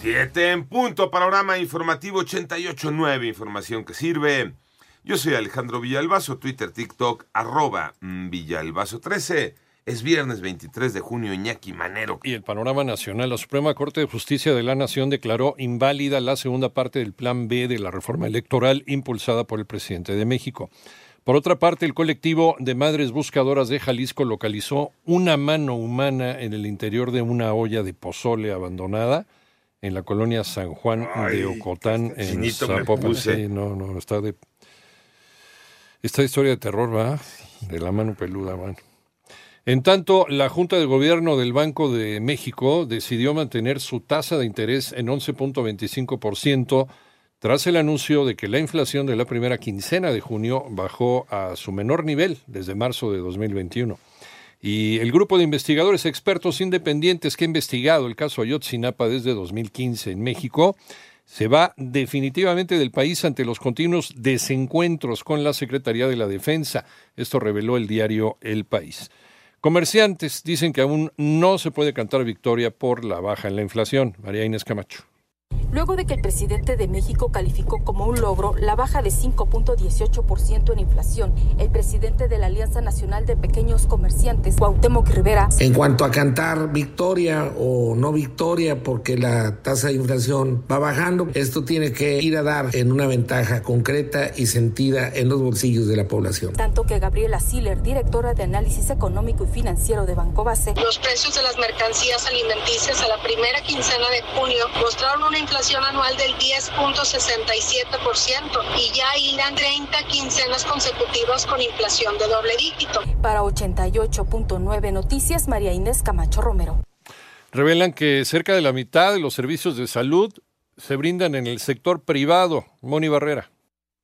Siete en punto. Panorama informativo 88.9. Información que sirve. Yo soy Alejandro Villalbazo. Twitter, TikTok, arroba Villalbazo13. Es viernes 23 de junio, Iñaki Manero. Y el panorama nacional, la Suprema Corte de Justicia de la Nación declaró inválida la segunda parte del Plan B de la reforma electoral impulsada por el presidente de México. Por otra parte, el colectivo de Madres Buscadoras de Jalisco localizó una mano humana en el interior de una olla de pozole abandonada en la colonia San Juan de Ocotán, en Zapopan. Sí, no, no, está de... Esta historia de terror, va, de la mano peluda, van. En tanto, la Junta de Gobierno del Banco de México decidió mantener su tasa de interés en 11.25% tras el anuncio de que la inflación de la primera quincena de junio bajó a su menor nivel desde marzo de 2021. Y el grupo de investigadores expertos independientes que ha investigado el caso Ayotzinapa desde 2015 en México se va definitivamente del país ante los continuos desencuentros con la Secretaría de la Defensa. Esto reveló el diario El País. Comerciantes dicen que aún no se puede cantar victoria por la baja en la inflación. María Inés Camacho luego de que el presidente de México calificó como un logro la baja de 5.18% en inflación. El presidente de la Alianza Nacional de Pequeños Comerciantes, Cuauhtémoc Rivera. En cuanto a cantar victoria o no victoria porque la tasa de inflación va bajando, esto tiene que ir a dar en una ventaja concreta y sentida en los bolsillos de la población. Tanto que Gabriela Siller, directora de análisis económico y financiero de Banco Base. Los precios de las mercancías alimenticias a la primera quincena de junio mostraron una inflación anual del 10.67% y ya hilan 30 quincenas consecutivas con inflación de doble dígito. Para 88.9 Noticias, María Inés Camacho Romero. Revelan que cerca de la mitad de los servicios de salud se brindan en el sector privado. Moni Barrera.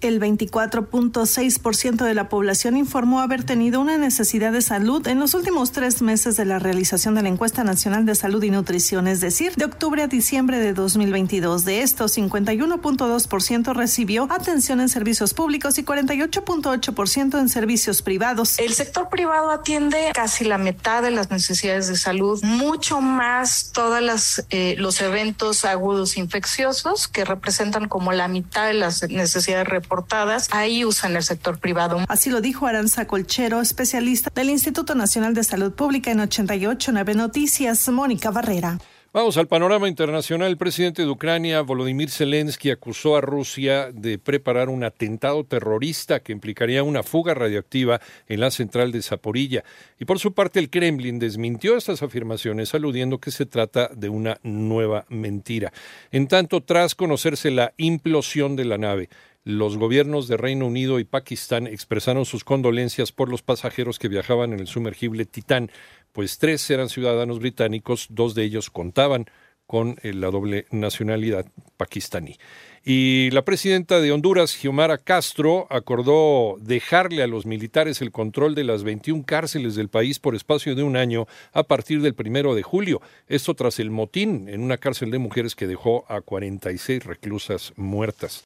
El 24.6% de la población informó haber tenido una necesidad de salud en los últimos tres meses de la realización de la encuesta nacional de salud y nutrición, es decir, de octubre a diciembre de 2022. De estos, 51.2% recibió atención en servicios públicos y 48.8% en servicios privados. El sector privado atiende casi la mitad de las necesidades de salud, mucho más todos eh, los eventos agudos infecciosos que representan como la mitad de las necesidades portadas, ahí usan el sector privado. Así lo dijo Aranza Colchero, especialista del Instituto Nacional de Salud Pública en 889 Noticias, Mónica Barrera. Vamos al panorama internacional. El presidente de Ucrania, Volodymyr Zelensky, acusó a Rusia de preparar un atentado terrorista que implicaría una fuga radioactiva en la central de Zaporilla. Y por su parte, el Kremlin desmintió estas afirmaciones, aludiendo que se trata de una nueva mentira. En tanto, tras conocerse la implosión de la nave, los gobiernos de Reino Unido y Pakistán expresaron sus condolencias por los pasajeros que viajaban en el sumergible Titán, pues tres eran ciudadanos británicos, dos de ellos contaban con eh, la doble nacionalidad pakistaní. Y la presidenta de Honduras, Xiomara Castro, acordó dejarle a los militares el control de las 21 cárceles del país por espacio de un año a partir del primero de julio. Esto tras el motín en una cárcel de mujeres que dejó a 46 reclusas muertas.